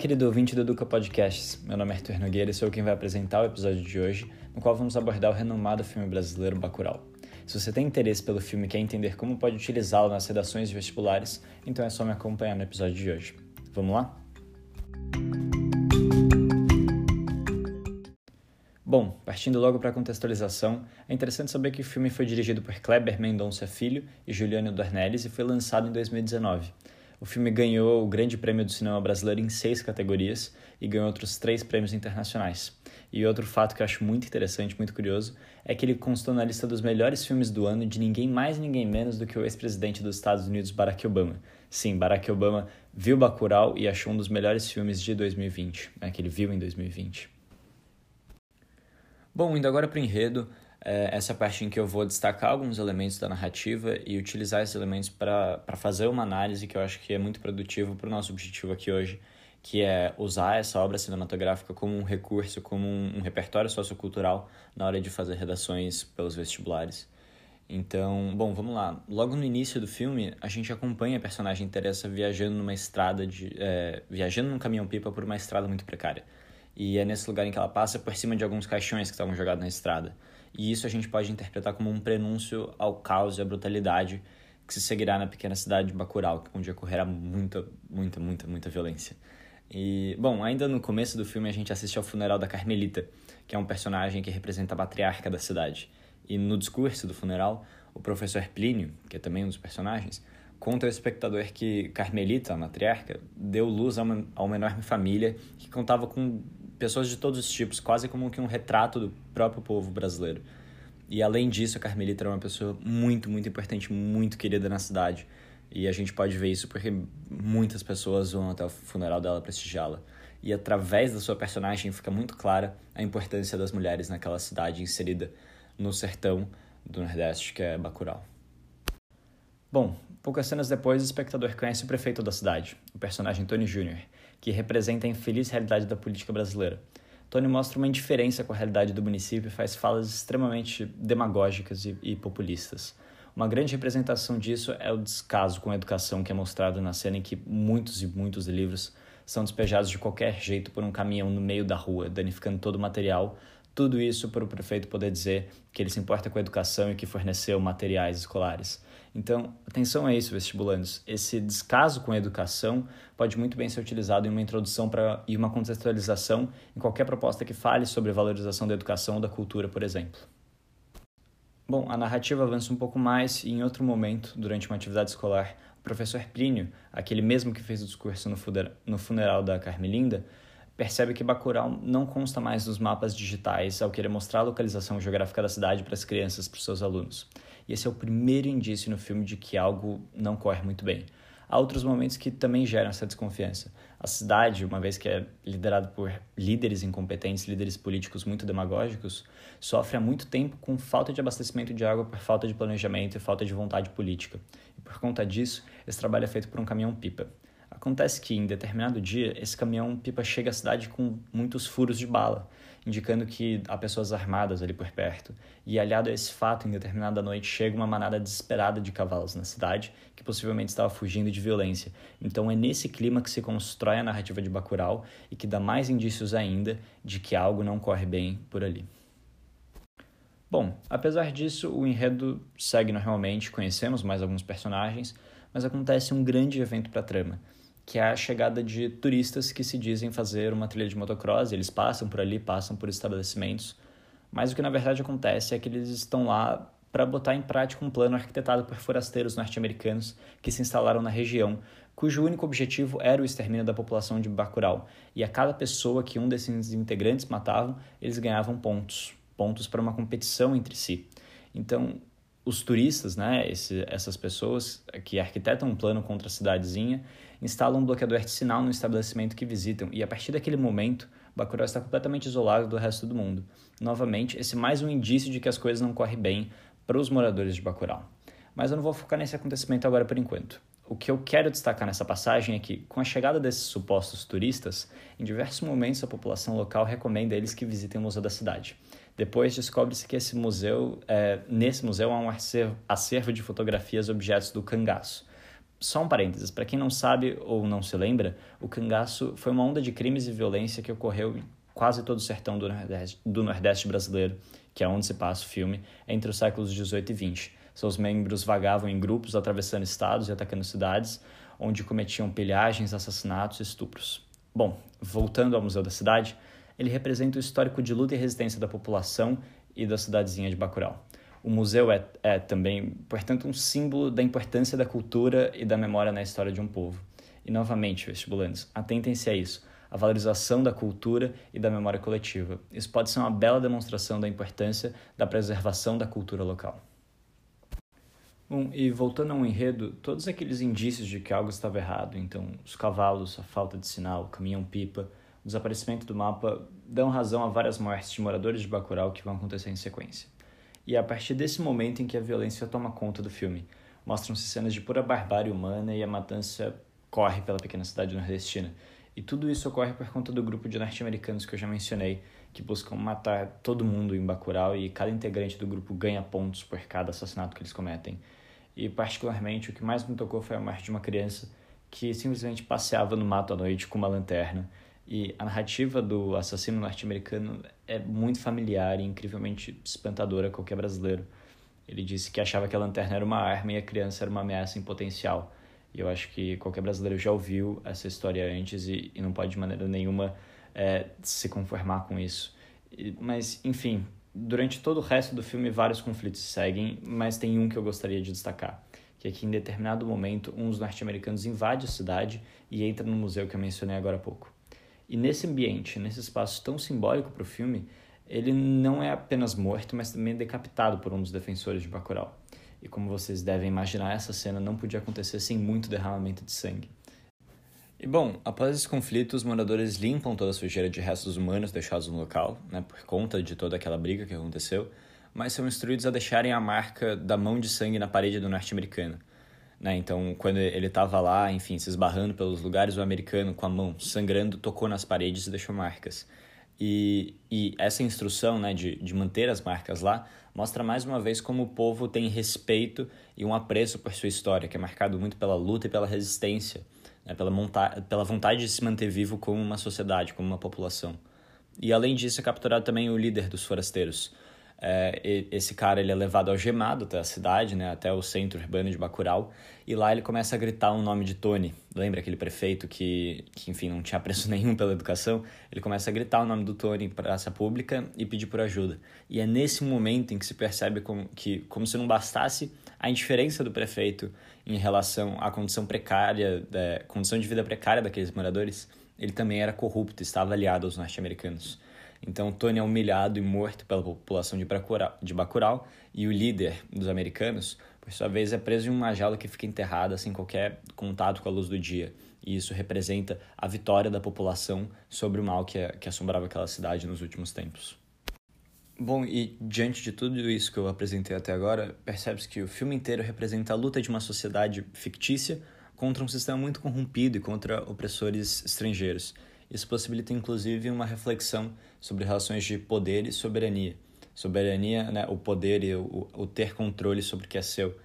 Querido ouvinte do Educa Podcasts. Meu nome é Arthur Nogueira e sou quem vai apresentar o episódio de hoje, no qual vamos abordar o renomado filme brasileiro Bacurau. Se você tem interesse pelo filme e quer entender como pode utilizá-lo nas redações vestibulares, então é só me acompanhar no episódio de hoje. Vamos lá? Bom, partindo logo para a contextualização, é interessante saber que o filme foi dirigido por Kleber Mendonça Filho e Juliano Dornelles e foi lançado em 2019. O filme ganhou o Grande Prêmio do Cinema Brasileiro em seis categorias e ganhou outros três prêmios internacionais. E outro fato que eu acho muito interessante, muito curioso, é que ele constou na lista dos melhores filmes do ano de ninguém mais ninguém menos do que o ex-presidente dos Estados Unidos, Barack Obama. Sim, Barack Obama viu Bacurau e achou um dos melhores filmes de 2020, né, que ele viu em 2020. Bom, indo agora para o enredo, essa parte em que eu vou destacar alguns elementos da narrativa e utilizar esses elementos para fazer uma análise que eu acho que é muito produtivo para o nosso objetivo aqui hoje, que é usar essa obra cinematográfica como um recurso, como um, um repertório sociocultural na hora de fazer redações pelos vestibulares. Então, bom, vamos lá. Logo no início do filme, a gente acompanha a personagem Teresa viajando numa estrada de. É, viajando num caminhão-pipa por uma estrada muito precária. E é nesse lugar em que ela passa por cima de alguns caixões que estavam jogados na estrada. E isso a gente pode interpretar como um prenúncio ao caos e à brutalidade que se seguirá na pequena cidade de Bacurau, onde ocorrerá muita, muita, muita, muita violência. E, bom, ainda no começo do filme a gente assiste ao funeral da Carmelita, que é um personagem que representa a matriarca da cidade. E no discurso do funeral, o professor Plínio, que é também um dos personagens, conta ao espectador que Carmelita, a matriarca, deu luz a uma, a uma enorme família que contava com pessoas de todos os tipos, quase como que um retrato do próprio povo brasileiro. E além disso, a Carmelita era uma pessoa muito, muito importante, muito querida na cidade. E a gente pode ver isso porque muitas pessoas vão até o funeral dela prestigiá-la. E através da sua personagem fica muito clara a importância das mulheres naquela cidade inserida no sertão do Nordeste, que é Bacurau. Bom, poucas cenas depois, o espectador conhece o prefeito da cidade, o personagem Tony Jr., que representa a infeliz realidade da política brasileira. Tony mostra uma indiferença com a realidade do município e faz falas extremamente demagógicas e, e populistas. Uma grande representação disso é o descaso com a educação que é mostrado na cena em que muitos e muitos livros são despejados de qualquer jeito por um caminhão no meio da rua, danificando todo o material. Tudo isso para o prefeito poder dizer que ele se importa com a educação e que forneceu materiais escolares. Então, atenção a isso, vestibulandos. Esse descaso com a educação pode muito bem ser utilizado em uma introdução pra, e uma contextualização em qualquer proposta que fale sobre valorização da educação ou da cultura, por exemplo. Bom, a narrativa avança um pouco mais e, em outro momento, durante uma atividade escolar, o professor Plínio, aquele mesmo que fez o discurso no funeral da Carmelinda, percebe que Bacurau não consta mais dos mapas digitais ao querer mostrar a localização geográfica da cidade para as crianças, para os seus alunos. E esse é o primeiro indício no filme de que algo não corre muito bem. Há outros momentos que também geram essa desconfiança. A cidade, uma vez que é liderada por líderes incompetentes, líderes políticos muito demagógicos, sofre há muito tempo com falta de abastecimento de água por falta de planejamento e falta de vontade política. E por conta disso, esse trabalho é feito por um caminhão-pipa. Acontece que, em determinado dia, esse caminhão-pipa chega à cidade com muitos furos de bala, indicando que há pessoas armadas ali por perto. E aliado a esse fato, em determinada noite chega uma manada desesperada de cavalos na cidade, que possivelmente estava fugindo de violência. Então é nesse clima que se constrói a narrativa de Bacurau e que dá mais indícios ainda de que algo não corre bem por ali. Bom, apesar disso, o enredo segue normalmente, conhecemos mais alguns personagens, mas acontece um grande evento para a trama que é a chegada de turistas que se dizem fazer uma trilha de motocross, eles passam por ali, passam por estabelecimentos, mas o que na verdade acontece é que eles estão lá para botar em prática um plano arquitetado por forasteiros norte-americanos que se instalaram na região, cujo único objetivo era o extermínio da população de Bacurau. E a cada pessoa que um desses integrantes matavam, eles ganhavam pontos, pontos para uma competição entre si. Então, os turistas, né, esse, essas pessoas que arquitetam um plano contra a cidadezinha, instalam um bloqueador de sinal no estabelecimento que visitam, e a partir daquele momento, Bacurau está completamente isolado do resto do mundo. Novamente, esse é mais um indício de que as coisas não correm bem para os moradores de Bacurau. Mas eu não vou focar nesse acontecimento agora por enquanto. O que eu quero destacar nessa passagem é que, com a chegada desses supostos turistas, em diversos momentos a população local recomenda a eles que visitem o museu da cidade. Depois descobre-se que esse museu, é, nesse museu há um acervo, acervo de fotografias objetos do cangaço. só um parênteses, para quem não sabe ou não se lembra, o cangaço foi uma onda de crimes e violência que ocorreu em quase todo o sertão do Nordeste, do Nordeste brasileiro, que é onde se passa o filme, entre os séculos 18 e 20. Seus membros vagavam em grupos atravessando estados e atacando cidades, onde cometiam pilhagens, assassinatos e estupros. Bom, voltando ao Museu da Cidade, ele representa o histórico de luta e resistência da população e da cidadezinha de Bacurau. O museu é, é também, portanto, um símbolo da importância da cultura e da memória na história de um povo. E, novamente, vestibulantes, atentem-se a isso, a valorização da cultura e da memória coletiva. Isso pode ser uma bela demonstração da importância da preservação da cultura local. Bom, e voltando ao enredo, todos aqueles indícios de que algo estava errado, então os cavalos, a falta de sinal, o caminhão-pipa, o desaparecimento do mapa, dão razão a várias mortes de moradores de Bacurau que vão acontecer em sequência. E é a partir desse momento em que a violência toma conta do filme. Mostram-se cenas de pura barbárie humana e a matança corre pela pequena cidade nordestina. E tudo isso ocorre por conta do grupo de norte-americanos que eu já mencionei, que buscam matar todo mundo em Bacurau e cada integrante do grupo ganha pontos por cada assassinato que eles cometem. E particularmente o que mais me tocou foi a morte de uma criança que simplesmente passeava no mato à noite com uma lanterna e a narrativa do assassino norte-americano é muito familiar e incrivelmente espantadora a qualquer brasileiro. Ele disse que achava que a lanterna era uma arma e a criança era uma ameaça em potencial. E eu acho que qualquer brasileiro já ouviu essa história antes e, e não pode de maneira nenhuma é, se conformar com isso. E, mas, enfim, durante todo o resto do filme vários conflitos seguem, mas tem um que eu gostaria de destacar. Que é que em determinado momento um dos norte-americanos invade a cidade e entra no museu que eu mencionei agora há pouco. E nesse ambiente, nesse espaço tão simbólico para o filme, ele não é apenas morto, mas também decapitado por um dos defensores de Bacurau. E como vocês devem imaginar, essa cena não podia acontecer sem muito derramamento de sangue. E bom, após esse conflito, os moradores limpam toda a sujeira de restos humanos deixados no local, né, por conta de toda aquela briga que aconteceu, mas são instruídos a deixarem a marca da mão de sangue na parede do norte-americano. Né? Então, quando ele estava lá, enfim, se esbarrando pelos lugares, o americano, com a mão sangrando, tocou nas paredes e deixou marcas. E, e essa instrução né, de, de manter as marcas lá mostra mais uma vez como o povo tem respeito e um apreço por sua história, que é marcado muito pela luta e pela resistência, né, pela, monta pela vontade de se manter vivo como uma sociedade, como uma população. E além disso, é capturado também o líder dos forasteiros, é, esse cara ele é levado algemado até a cidade, né, até o centro urbano de Bacurau, e lá ele começa a gritar o nome de Tony. Lembra aquele prefeito que, que, enfim, não tinha preço nenhum pela educação? Ele começa a gritar o nome do Tony em praça pública e pedir por ajuda. E é nesse momento em que se percebe como, que, como se não bastasse a indiferença do prefeito em relação à condição precária, da, condição de vida precária daqueles moradores, ele também era corrupto, estava aliado aos norte-americanos. Então Tony é humilhado e morto pela população de Bacurau, e o líder dos americanos, por sua vez, é preso em uma jaula que fica enterrada sem qualquer contato com a luz do dia. E isso representa a vitória da população sobre o mal que, que assombrava aquela cidade nos últimos tempos. Bom, e diante de tudo isso que eu apresentei até agora, percebe-se que o filme inteiro representa a luta de uma sociedade fictícia contra um sistema muito corrompido e contra opressores estrangeiros. Isso possibilita inclusive uma reflexão sobre relações de poder e soberania. Soberania, né, o poder e o, o ter controle sobre o que é seu.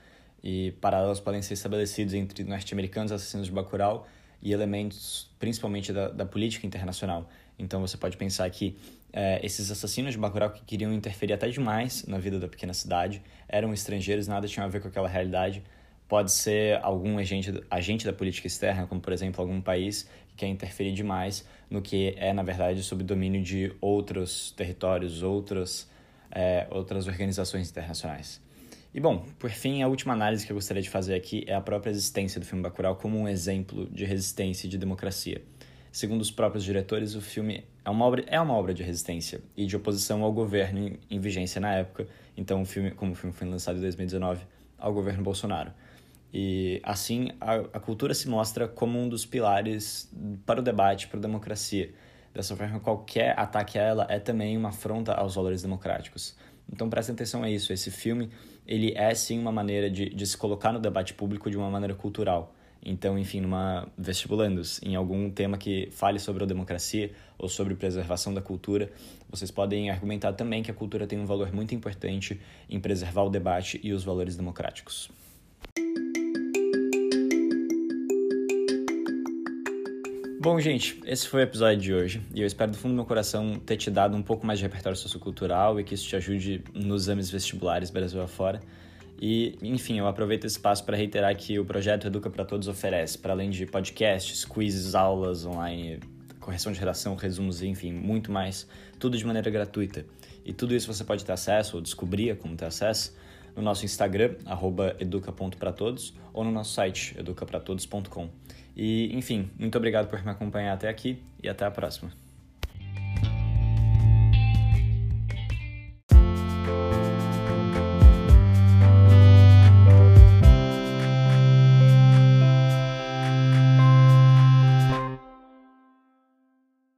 E paralelos podem ser estabelecidos entre norte-americanos assassinos de Bacurau e elementos principalmente da, da política internacional. Então você pode pensar que é, esses assassinos de Bacurau que queriam interferir até demais na vida da pequena cidade eram estrangeiros, nada tinha a ver com aquela realidade. Pode ser algum agente, agente da política externa, como por exemplo algum país que quer interferir demais no que é, na verdade, sob domínio de outros territórios, outras, é, outras organizações internacionais. E bom, por fim, a última análise que eu gostaria de fazer aqui é a própria existência do filme Bacurau como um exemplo de resistência e de democracia. Segundo os próprios diretores, o filme é uma obra, é uma obra de resistência e de oposição ao governo em, em vigência na época. Então, o filme, como o filme foi lançado em 2019, ao governo Bolsonaro. E assim, a, a cultura se mostra como um dos pilares para o debate, para a democracia. Dessa forma, qualquer ataque a ela é também uma afronta aos valores democráticos. Então prestem atenção a isso. Esse filme ele é sim uma maneira de, de se colocar no debate público de uma maneira cultural. Então, enfim, numa vestibulandos, em algum tema que fale sobre a democracia ou sobre preservação da cultura, vocês podem argumentar também que a cultura tem um valor muito importante em preservar o debate e os valores democráticos. Bom, gente, esse foi o episódio de hoje e eu espero do fundo do meu coração ter te dado um pouco mais de repertório sociocultural e que isso te ajude nos exames vestibulares Brasil afora. E, enfim, eu aproveito esse espaço para reiterar que o projeto Educa para Todos oferece, para além de podcasts, quizzes, aulas online, correção de redação, resumos, enfim, muito mais, tudo de maneira gratuita. E tudo isso você pode ter acesso ou descobrir como ter acesso no nosso Instagram, educa.pratodos, ou no nosso site, educapratodos.com. E, enfim, muito obrigado por me acompanhar até aqui e até a próxima.